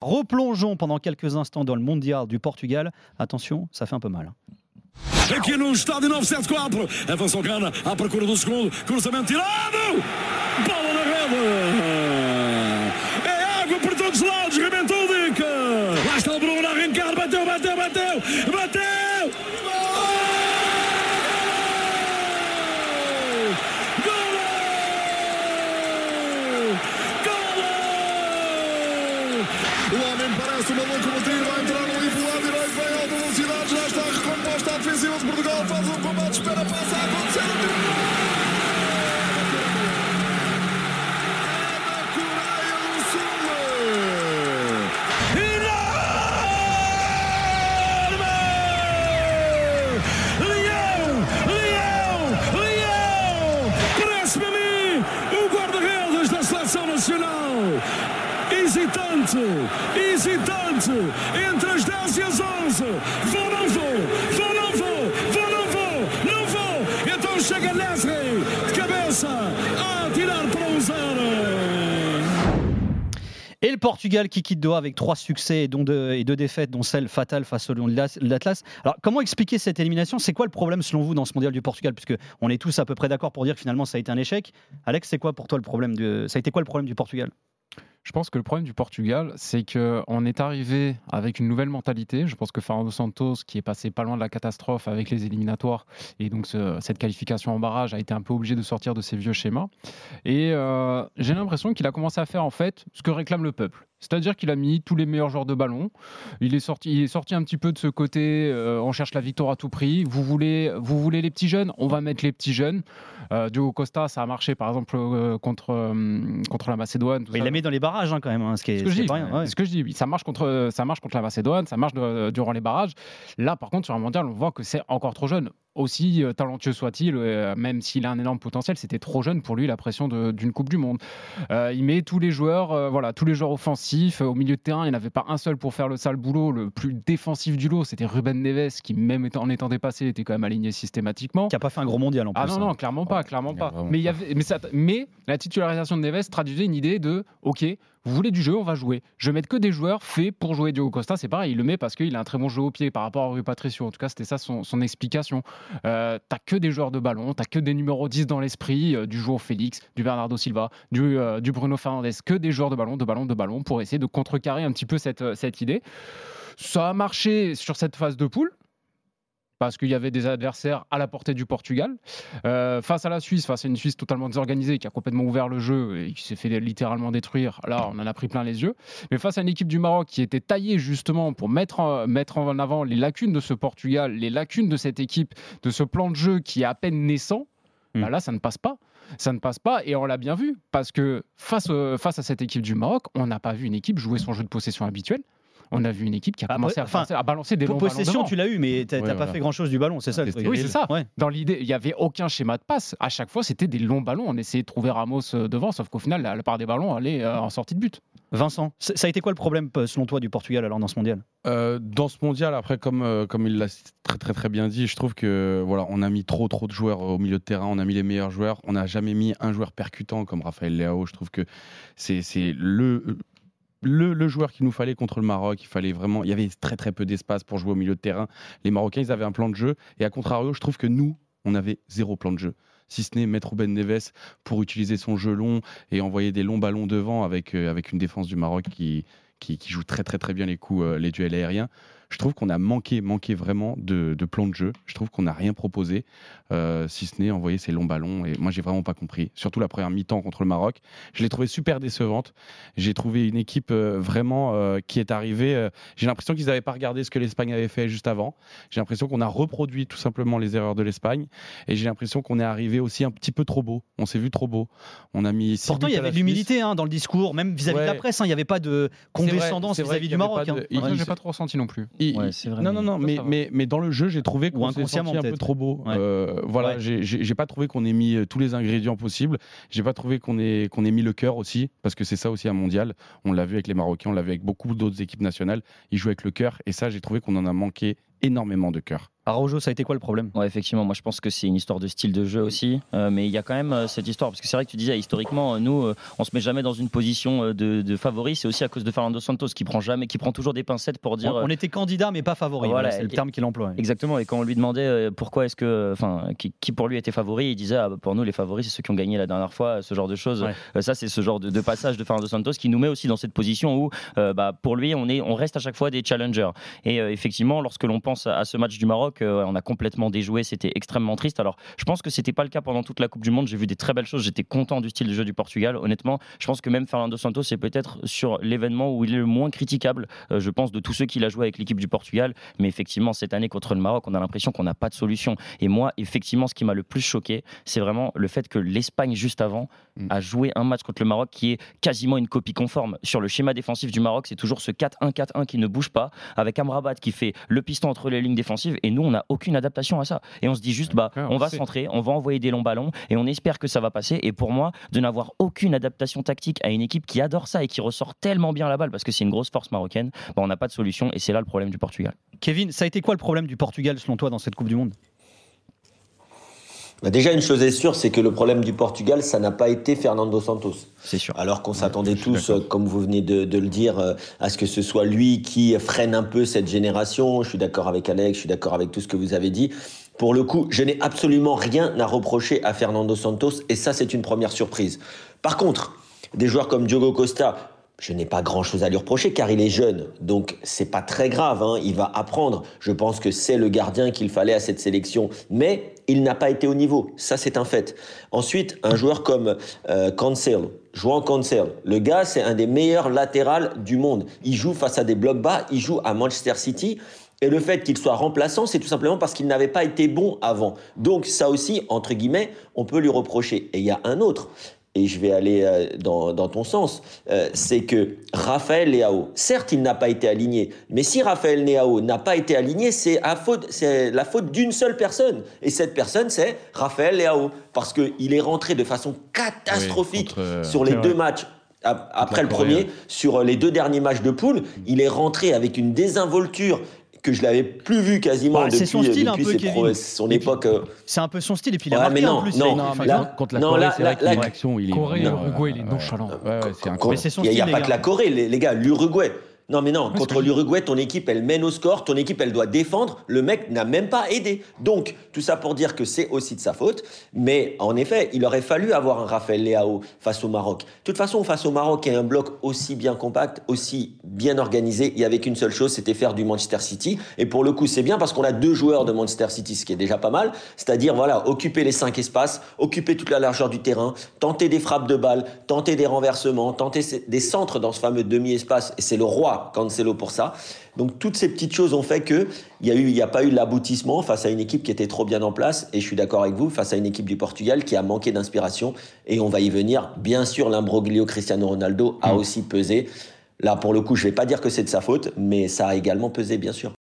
Replongeons pendant quelques instants dans le mondial du Portugal. Attention, ça fait un peu mal. Aqui no estádio 974, avança o Gana à procura do segundo, cruzamento tirado, bola na rede. É água por todos os lados, rebentou o Dica. Lá está o Bruno a arrancar, bateu, bateu, bateu, bateu. pelo tiro, vai entrar no livro lado direito, vai alta velocidade, já está recomposta a defensiva de Portugal, faz um combate, espera, passar a acontecer o tiro. hesitante, hesitante. Entre as 10 e as 11. Vou, não vou, vou, não vou, vou, não vou, não vou. Então chega Leslie de cabeça a para um zero. Et le Portugal qui quitte Doha avec trois succès et, dont deux, et deux défaites, dont celle fatale face au Lion de l'Atlas. Alors, comment expliquer cette élimination? C'est quoi le problème selon vous dans ce mondial du Portugal? Puisque on est tous à peu près d'accord pour dire que finalement ça a été un échec. Alex, c'est quoi pour toi le problème de... Ça a été quoi le problème du Portugal? Je pense que le problème du Portugal, c'est qu'on est arrivé avec une nouvelle mentalité. Je pense que Fernando Santos, qui est passé pas loin de la catastrophe avec les éliminatoires, et donc ce- cette qualification en barrage, a été un peu obligé de sortir de ses vieux schémas. Et euh, j'ai l'impression qu'il a commencé à faire en fait ce que réclame le peuple. C'est-à-dire qu'il a mis tous les meilleurs joueurs de ballon. Il est sorti, il est sorti un petit peu de ce côté. euh, on cherche la victoire à tout prix. Vous voulez, vous voulez les petits jeunes? On va mettre les petits jeunes. Euh, Diogo Costa, ça a marché par exemple euh, contre contre la Macédoine. tout Mais il la met dans les barrages hein, quand même, hein, ce qui est, C'est ce que je dis. rien. ouais. Ce que je dis. Ça marche contre, ça marche contre la Macédoine, ça marche de- durant les barrages. Là, par contre, sur un mondial, on voit que c'est encore trop jeune. Aussi euh, talentueux soit-il, euh, même s'il a un énorme potentiel, c'était trop jeune pour lui la pression d'une Coupe du Monde. Euh, il met tous les joueurs, euh, voilà, tous les joueurs offensifs euh, au milieu de terrain. Il n'y en avait pas un seul pour faire le sale boulot. Le plus défensif du lot, c'était Ruben Neves, qui même étant- en étant dépassé, était quand même aligné systématiquement. Qui a pas fait un gros mondial en plus. Ah non, hein. non, clairement pas, clairement pas. Mais, il y avait, mais, ça- mais la titularisation de Neves traduisait une idée de OK, vous voulez du jeu, on va jouer. Je vais mettre que des joueurs faits pour jouer Diogo Costa. C'est pareil, il le met parce qu'il a un très bon jeu au pied par rapport à Rui Patricio. En tout cas, c'était ça son, son explication. Euh, t'as que des joueurs de ballon, t'as que des numéros 10 dans l'esprit, euh, du Joao Félix, du Bernardo Silva, du, euh, du Bruno Fernandes, que des joueurs de ballon, de ballon, de ballon, pour essayer de contrecarrer un petit peu cette, euh, cette idée. Ça a marché sur cette phase de poule parce qu'il y avait des adversaires à la portée du Portugal. Euh, face à la Suisse, face à une Suisse totalement désorganisée qui a complètement ouvert le jeu et qui s'est fait littéralement détruire, là on en a pris plein les yeux. Mais face à une équipe du Maroc qui était taillée justement pour mettre en, mettre en avant les lacunes de ce Portugal, les lacunes de cette équipe, de ce plan de jeu qui est à peine naissant, Mm. bah là ça ne passe pas. Ça ne passe pas et on l'a bien vu parce que face, euh, face à cette équipe du Maroc, on n'a pas vu une équipe jouer son jeu de possession habituel. On a vu une équipe qui a Après, commencé à, balancer- à balancer des longs ballons Possession, devant. tu l'as eu, mais t'as Ouais, pas voilà. fait grand chose du ballon, c'est ça le truc. Oui, c'est ça. Ouais. Dans l'idée, il n'y avait aucun schéma de passe. À chaque fois, c'était des longs ballons. On essayait de trouver Ramos euh, devant, sauf qu'au final, la, la part des ballons allait euh, en sortie de but. Vincent, ça a été quoi le problème euh, selon toi du Portugal alors dans ce mondial? Euh, dans ce mondial, après, comme, euh, comme il l'a très, très très bien dit, je trouve que voilà, on a mis trop trop de joueurs au milieu de terrain, on a mis les meilleurs joueurs, on n'a jamais mis un joueur percutant comme Raphaël Leao. Je trouve que c'est c'est le, le joueur qu'il nous fallait contre le Maroc. Il fallait vraiment, il y avait très peu d'espace pour jouer au milieu de terrain. Les Marocains, ils avaient un plan de jeu, et à contrario, je trouve que nous, on avait zéro plan de jeu. Si ce n'est mettre Ruben Neves pour utiliser son jeu long et envoyer des longs ballons devant avec, euh, une défense du Maroc qui, qui, joue très très très bien les coups, euh, les duels aériens. Je trouve qu'on a manqué, manqué vraiment de, de plan de jeu. Je trouve qu'on n'a rien proposé, euh, si ce n'est envoyer ces longs ballons. Et moi, j'ai vraiment pas compris. Surtout la première mi-temps contre le Maroc. Je l'ai trouvé super décevante. J'ai trouvé une équipe euh, vraiment euh, qui est arrivée. euh, j'ai l'impression qu'ils n'avaient pas regardé ce que l'Espagne avait fait juste avant. J'ai l'impression qu'on a reproduit tout simplement les erreurs de l'Espagne. Et j'ai l'impression qu'on est arrivé aussi un petit peu trop beau. On s'est vu trop beau. On a mis. Pourtant, il y avait de l'humilité hein, dans le discours, même vis-à-vis de la presse. hein, Il n'y avait pas de condescendance vis-à-vis du Maroc. hein. de- il- Moi, Ouais. j'ai pas trop ressenti non plus. Il- Ouais, il- c'est vrai, non, non, non, mais, mais, mais dans le jeu, j'ai trouvé qu'on s'est senti un peu trop beau. Ouais. Euh, voilà, Ouais. j'ai- pas trouvé qu'on ait mis euh, tous les ingrédients possibles. J'ai pas trouvé qu'on ait, qu'on ait mis le cœur aussi, parce que c'est ça aussi un mondial. On l'a vu avec les Marocains, on l'a vu avec beaucoup d'autres équipes nationales. Ils jouent avec le cœur, et ça, j'ai trouvé qu'on en a manqué énormément de cœur. Araujo, ça a été quoi le problème? Ouais, effectivement, moi je pense que c'est une histoire de style de jeu aussi, euh, mais il y a quand même euh, cette histoire parce que c'est vrai que tu disais historiquement, euh, nous, euh, on se met jamais dans une position de, de favori. C'est aussi à cause de Fernando Santos qui prend jamais, qui prend toujours des pincettes pour dire. on, on était candidat, mais pas favori. Voilà, c'est le terme qu'il emploie. Exactement, et quand on lui demandait pourquoi est-ce que, enfin, qui, qui pour lui était favori, il disait ah, pour nous les favoris c'est ceux qui ont gagné la dernière fois, ce genre de choses. Ouais. Ça c'est ce genre de, de passage de Fernando Santos qui nous met aussi dans cette position où, bah, pour lui, on est, on reste à chaque fois des challengers. Et effectivement, lorsque l'on pense à, à ce match du Maroc, on a complètement déjoué, c'était extrêmement triste. Alors, je pense que c'était pas le cas pendant toute la Coupe du Monde. J'ai vu des très belles choses, j'étais content du style de jeu du Portugal. Honnêtement, je pense que même Fernando Santos c'est peut-être sur l'événement où il est le moins critiquable, euh, je pense, de tous ceux qu'il a joué avec l'équipe du Portugal. Mais effectivement, cette année contre le Maroc, on a l'impression qu'on n'a pas de solution. Et moi, effectivement, ce qui m'a le plus choqué, c'est vraiment le fait que l'Espagne, juste avant, Mm. a joué un match contre le Maroc qui est quasiment une copie conforme. Sur le schéma défensif du Maroc, c'est toujours ce 4-1-4-1 qui ne bouge pas, avec Amrabat qui fait le piston entre les lignes défensives. Et nous, on n'a aucune adaptation à ça. Et on se dit juste, bah, Ouais, on on va centrer, on va envoyer des longs ballons, et on espère que ça va passer. Et pour moi, de n'avoir aucune adaptation tactique à une équipe qui adore ça et qui ressort tellement bien la balle, parce que c'est une grosse force marocaine, bah, on n'a pas de solution. Et c'est là le problème du Portugal. Kevin, ça a été quoi le problème du Portugal selon toi dans cette Coupe du Monde? Bah, déjà, une chose est sûre, c'est que le problème du Portugal, ça n'a pas été Fernando Santos. C'est sûr. Alors qu'on s'attendait tous, comme vous venez de, de le dire, euh, à ce que ce soit lui qui freine un peu cette génération. Je suis d'accord avec Alex, je suis d'accord avec tout ce que vous avez dit. Pour le coup, je n'ai absolument rien à reprocher à Fernando Santos et ça, c'est une première surprise. Par contre, des joueurs comme Diogo Costa, je n'ai pas grand-chose à lui reprocher car il est jeune, donc c'est pas très grave. hein, il va apprendre. Je pense que c'est le gardien qu'il fallait à cette sélection, mais il n'a pas été au niveau. Ça, c'est un fait. Ensuite, un joueur comme euh, Cancel, jouant Cancel, le gars, c'est un des meilleurs latérales du monde. Il joue face à des blocs bas, il joue à Manchester City. Et le fait qu'il soit remplaçant, c'est tout simplement parce qu'il n'avait pas été bon avant. Donc ça aussi, entre guillemets, on peut lui reprocher. Et il y a un autre, et je vais aller euh, dans, dans ton sens, euh, c'est que Raphaël Leao, certes, il n'a pas été aligné, mais si Raphaël Leao n'a pas été aligné, c'est faute- la faute d'une seule personne. Et cette personne, c'est Raphaël Leao, parce qu'il est rentré de façon catastrophique Oui, contre, euh, sur les deux matchs. ap- Après le premier, sur les deux derniers matchs de poule, il est rentré avec une désinvolture que je l'avais plus vu quasiment Bah, c'est depuis, son style depuis un peu, ses Kevin. pro- son Et puis- époque. euh, C'est un peu son style et puis il a Ouais, marqué mais non, en plus. non, là- Contre, la Non, Corée, c'est vrai en action, il est Corée il nonchalant. Ouais, c'est incroyable. Il n'y a, style, y pas que la Corée, les, les gars. L'Uruguay. Non, mais non, ce contre l'Uruguay, ton équipe, elle mène au score. Ton équipe, elle doit défendre. Le mec n'a même pas aidé. Donc, tout ça pour dire que c'est aussi de sa faute. Mais en effet, il aurait fallu avoir un Raphaël Leao face au Maroc. De toute façon, face au Maroc, il y a un bloc aussi bien compact, aussi bien organisé. Il n'y avait qu'une seule chose, c'était faire du Manchester City. Et pour le coup, c'est bien parce qu'on a deux joueurs de Manchester City, ce qui est déjà pas mal. C'est-à-dire, voilà, occuper les cinq espaces, occuper toute la largeur du terrain, tenter des frappes de balles, tenter des renversements, tenter des centres dans ce fameux demi-espace. Et c'est le roi Cancelo pour ça. Donc toutes ces petites choses ont fait que il y a eu, il n'y a pas eu l'aboutissement face à une équipe qui était trop bien en place. Et je suis d'accord avec vous, face à une équipe du Portugal qui a manqué d'inspiration. Et on va y venir. Bien sûr, l'imbroglio Cristiano Ronaldo a aussi pesé. Là, pour le coup, je vais pas dire que c'est de sa faute, mais ça a également pesé, bien sûr.